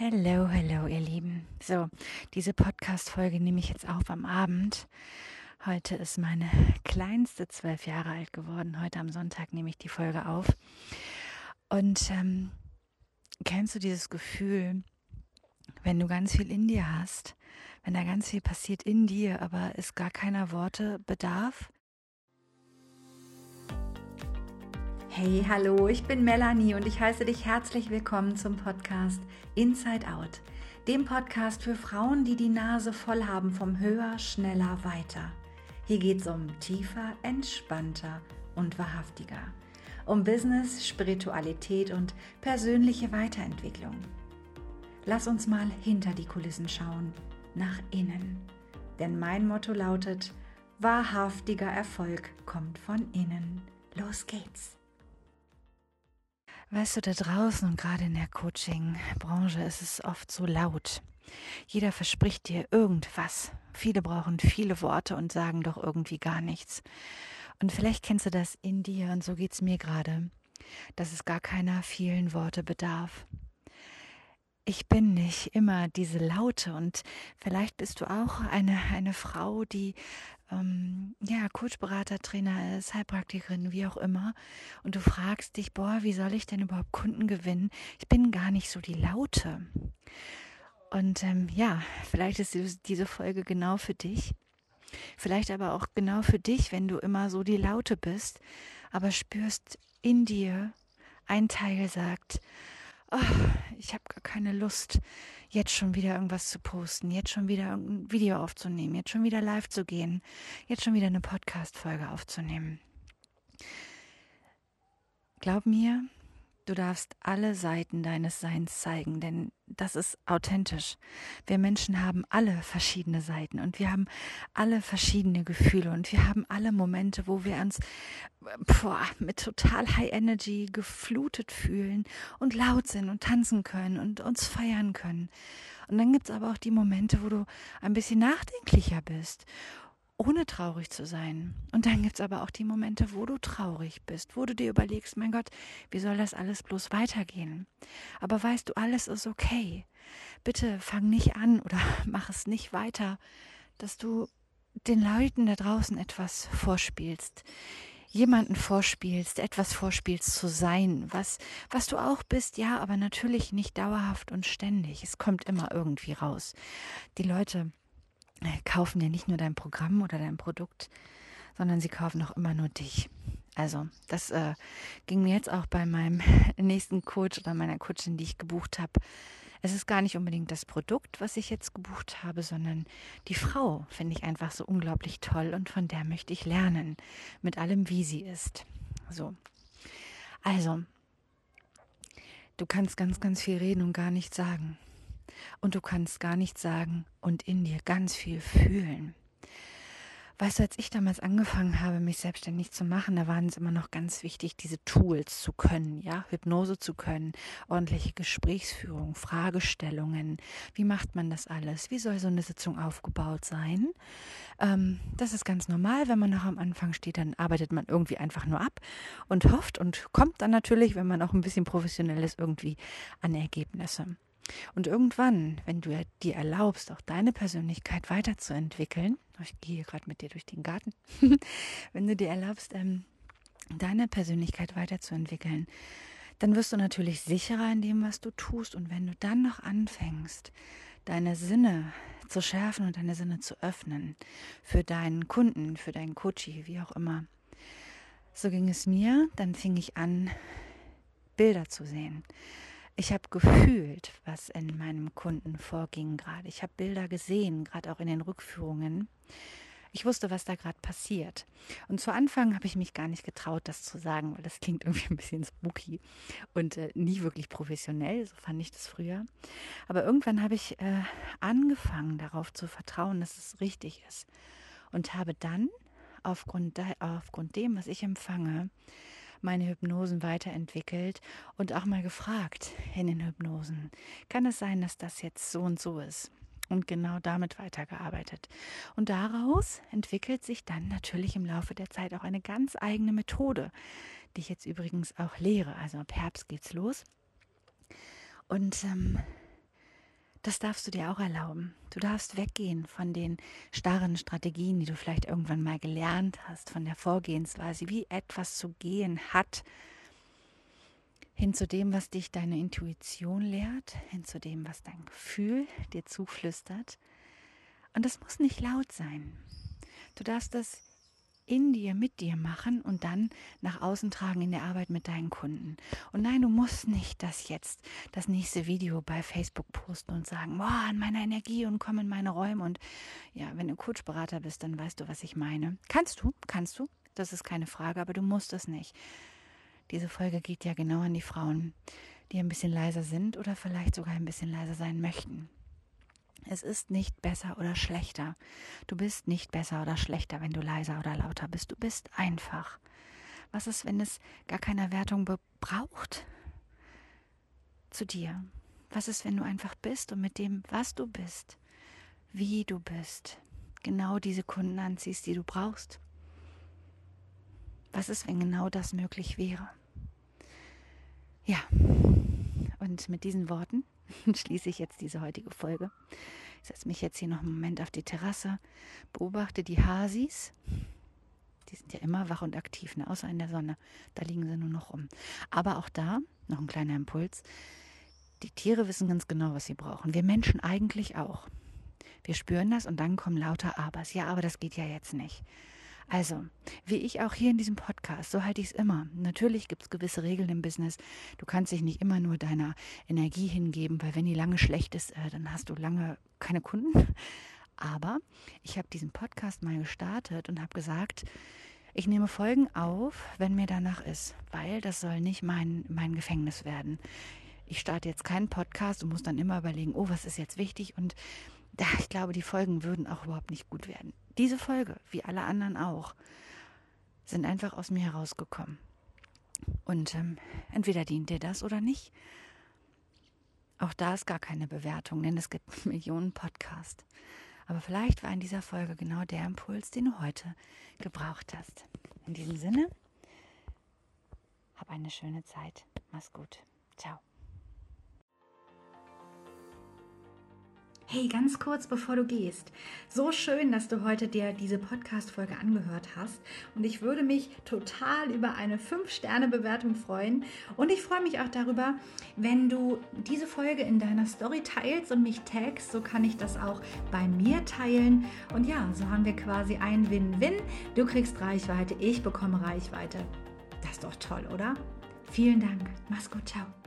Hallo, hallo, ihr Lieben. So, diese Podcast-Folge nehme ich jetzt auf am Abend. Heute ist meine kleinste zwölf Jahre alt geworden. Heute am Sonntag nehme ich die Folge auf. Und ähm, kennst du dieses Gefühl, wenn du ganz viel in dir hast, wenn da ganz viel passiert in dir, aber es gar keiner Worte bedarf? Hey, hallo, ich bin Melanie und ich heiße dich herzlich willkommen zum Podcast Inside Out, dem Podcast für Frauen, die die Nase voll haben vom Höher, Schneller, Weiter. Hier geht es um tiefer, entspannter und wahrhaftiger. Um Business, Spiritualität und persönliche Weiterentwicklung. Lass uns mal hinter die Kulissen schauen, nach innen. Denn mein Motto lautet, wahrhaftiger Erfolg kommt von innen. Los geht's! Weißt du, da draußen und gerade in der Coaching-Branche ist es oft so laut. Jeder verspricht dir irgendwas. Viele brauchen viele Worte und sagen doch irgendwie gar nichts. Und vielleicht kennst du das in dir und so geht es mir gerade, dass es gar keiner vielen Worte bedarf. Ich bin nicht immer diese Laute und vielleicht bist du auch eine, eine Frau, die ähm, ja, Coachberater, Trainer ist, Heilpraktikerin, wie auch immer, und du fragst dich, boah, wie soll ich denn überhaupt Kunden gewinnen? Ich bin gar nicht so die Laute. Und ähm, ja, vielleicht ist diese Folge genau für dich. Vielleicht aber auch genau für dich, wenn du immer so die Laute bist, aber spürst in dir, ein Teil sagt, oh, ich habe gar keine Lust, jetzt schon wieder irgendwas zu posten, jetzt schon wieder ein Video aufzunehmen, jetzt schon wieder live zu gehen, jetzt schon wieder eine Podcast-Folge aufzunehmen. Glaub mir, Du darfst alle Seiten deines Seins zeigen, denn das ist authentisch. Wir Menschen haben alle verschiedene Seiten und wir haben alle verschiedene Gefühle und wir haben alle Momente, wo wir uns boah, mit total High Energy geflutet fühlen und laut sind und tanzen können und uns feiern können. Und dann gibt es aber auch die Momente, wo du ein bisschen nachdenklicher bist ohne traurig zu sein. Und dann gibt es aber auch die Momente, wo du traurig bist, wo du dir überlegst, mein Gott, wie soll das alles bloß weitergehen? Aber weißt du, alles ist okay. Bitte fang nicht an oder mach es nicht weiter, dass du den Leuten da draußen etwas vorspielst. Jemanden vorspielst, etwas vorspielst zu sein, was, was du auch bist, ja, aber natürlich nicht dauerhaft und ständig. Es kommt immer irgendwie raus. Die Leute kaufen ja nicht nur dein Programm oder dein Produkt, sondern sie kaufen auch immer nur dich. Also, das äh, ging mir jetzt auch bei meinem nächsten Coach oder meiner Coachin, die ich gebucht habe. Es ist gar nicht unbedingt das Produkt, was ich jetzt gebucht habe, sondern die Frau finde ich einfach so unglaublich toll und von der möchte ich lernen, mit allem, wie sie ist. So. Also, du kannst ganz, ganz viel reden und gar nichts sagen und du kannst gar nichts sagen und in dir ganz viel fühlen. Weißt du, als ich damals angefangen habe, mich selbstständig zu machen, da waren es immer noch ganz wichtig, diese Tools zu können, ja, Hypnose zu können, ordentliche Gesprächsführung, Fragestellungen. Wie macht man das alles? Wie soll so eine Sitzung aufgebaut sein? Ähm, das ist ganz normal, wenn man noch am Anfang steht, dann arbeitet man irgendwie einfach nur ab und hofft und kommt dann natürlich, wenn man auch ein bisschen professionell ist, irgendwie an Ergebnisse. Und irgendwann, wenn du dir erlaubst, auch deine Persönlichkeit weiterzuentwickeln, ich gehe hier gerade mit dir durch den Garten, wenn du dir erlaubst, ähm, deine Persönlichkeit weiterzuentwickeln, dann wirst du natürlich sicherer in dem, was du tust. Und wenn du dann noch anfängst, deine Sinne zu schärfen und deine Sinne zu öffnen für deinen Kunden, für deinen Coachie, wie auch immer, so ging es mir, dann fing ich an, Bilder zu sehen. Ich habe gefühlt, was in meinem Kunden vorging gerade. Ich habe Bilder gesehen, gerade auch in den Rückführungen. Ich wusste, was da gerade passiert. Und zu Anfang habe ich mich gar nicht getraut, das zu sagen, weil das klingt irgendwie ein bisschen spooky und äh, nie wirklich professionell. So fand ich das früher. Aber irgendwann habe ich äh, angefangen, darauf zu vertrauen, dass es richtig ist. Und habe dann aufgrund, aufgrund dem, was ich empfange, meine Hypnosen weiterentwickelt und auch mal gefragt in den Hypnosen, kann es sein, dass das jetzt so und so ist? Und genau damit weitergearbeitet. Und daraus entwickelt sich dann natürlich im Laufe der Zeit auch eine ganz eigene Methode, die ich jetzt übrigens auch lehre. Also ab Herbst geht's los. Und ähm, das darfst du dir auch erlauben. Du darfst weggehen von den starren Strategien, die du vielleicht irgendwann mal gelernt hast, von der Vorgehensweise, wie etwas zu gehen hat, hin zu dem, was dich deine Intuition lehrt, hin zu dem, was dein Gefühl dir zuflüstert. Und das muss nicht laut sein. Du darfst das in dir, mit dir machen und dann nach außen tragen in der Arbeit mit deinen Kunden. Und nein, du musst nicht das jetzt, das nächste Video bei Facebook posten und sagen, boah, an meiner Energie und komm in meine Räume. Und ja, wenn du Coachberater bist, dann weißt du, was ich meine. Kannst du, kannst du, das ist keine Frage, aber du musst es nicht. Diese Folge geht ja genau an die Frauen, die ein bisschen leiser sind oder vielleicht sogar ein bisschen leiser sein möchten. Es ist nicht besser oder schlechter. Du bist nicht besser oder schlechter, wenn du leiser oder lauter bist. Du bist einfach. Was ist, wenn es gar keine Wertung braucht zu dir? Was ist, wenn du einfach bist und mit dem, was du bist, wie du bist, genau diese Kunden anziehst, die du brauchst? Was ist, wenn genau das möglich wäre? Ja, und mit diesen Worten schließe ich jetzt diese heutige Folge. Ich setze mich jetzt hier noch einen Moment auf die Terrasse, beobachte die Hasis. Die sind ja immer wach und aktiv, ne? außer in der Sonne. Da liegen sie nur noch rum. Aber auch da, noch ein kleiner Impuls, die Tiere wissen ganz genau, was sie brauchen. Wir Menschen eigentlich auch. Wir spüren das und dann kommen lauter Abers. Ja, aber das geht ja jetzt nicht. Also, wie ich auch hier in diesem Podcast, so halte ich es immer. Natürlich gibt es gewisse Regeln im Business. Du kannst dich nicht immer nur deiner Energie hingeben, weil wenn die lange schlecht ist, äh, dann hast du lange keine Kunden. Aber ich habe diesen Podcast mal gestartet und habe gesagt, ich nehme Folgen auf, wenn mir danach ist, weil das soll nicht mein, mein Gefängnis werden. Ich starte jetzt keinen Podcast und muss dann immer überlegen, oh, was ist jetzt wichtig und ja, ich glaube, die Folgen würden auch überhaupt nicht gut werden. Diese Folge, wie alle anderen auch, sind einfach aus mir herausgekommen. Und ähm, entweder dient dir das oder nicht. Auch da ist gar keine Bewertung, denn es gibt Millionen Podcasts. Aber vielleicht war in dieser Folge genau der Impuls, den du heute gebraucht hast. In diesem Sinne, hab eine schöne Zeit. Mach's gut. Ciao. Hey, ganz kurz bevor du gehst. So schön, dass du heute dir diese Podcast-Folge angehört hast. Und ich würde mich total über eine 5-Sterne-Bewertung freuen. Und ich freue mich auch darüber, wenn du diese Folge in deiner Story teilst und mich tagst. So kann ich das auch bei mir teilen. Und ja, so haben wir quasi ein Win-Win. Du kriegst Reichweite, ich bekomme Reichweite. Das ist doch toll, oder? Vielen Dank. Mach's gut. Ciao.